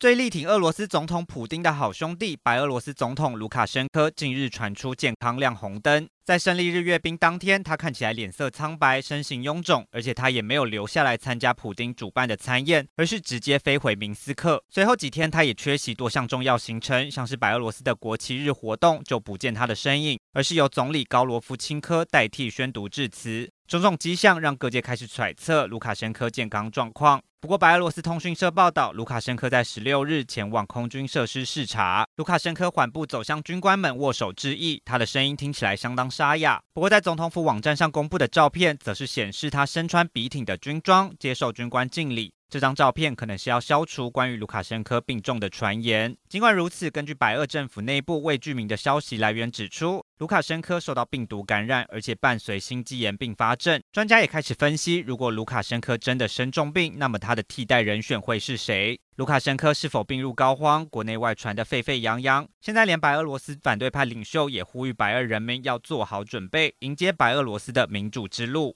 最力挺俄罗斯总统普丁的好兄弟白俄罗斯总统卢卡申科近日传出健康亮红灯。在胜利日阅兵当天，他看起来脸色苍白，身形臃肿，而且他也没有留下来参加普丁主办的餐宴，而是直接飞回明斯克。随后几天，他也缺席多项重要行程，像是白俄罗斯的国旗日活动就不见他的身影，而是由总理高罗夫钦科代替宣读致辞。种种迹象让各界开始揣测卢卡申科健康状况。不过，白俄罗斯通讯社报道，卢卡申科在十六日前往空军设施视察，卢卡申科缓步走向军官们握手致意，他的声音听起来相当沙哑。不过，在总统府网站上公布的照片，则是显示他身穿笔挺的军装，接受军官敬礼。这张照片可能是要消除关于卢卡申科病重的传言。尽管如此，根据白俄政府内部未具名的消息来源指出，卢卡申科受到病毒感染，而且伴随心肌炎并发症。专家也开始分析，如果卢卡申科真的生重病，那么他的替代人选会是谁？卢卡申科是否病入膏肓？国内外传得沸沸扬扬。现在连白俄罗斯反对派领袖也呼吁白俄人民要做好准备，迎接白俄罗斯的民主之路。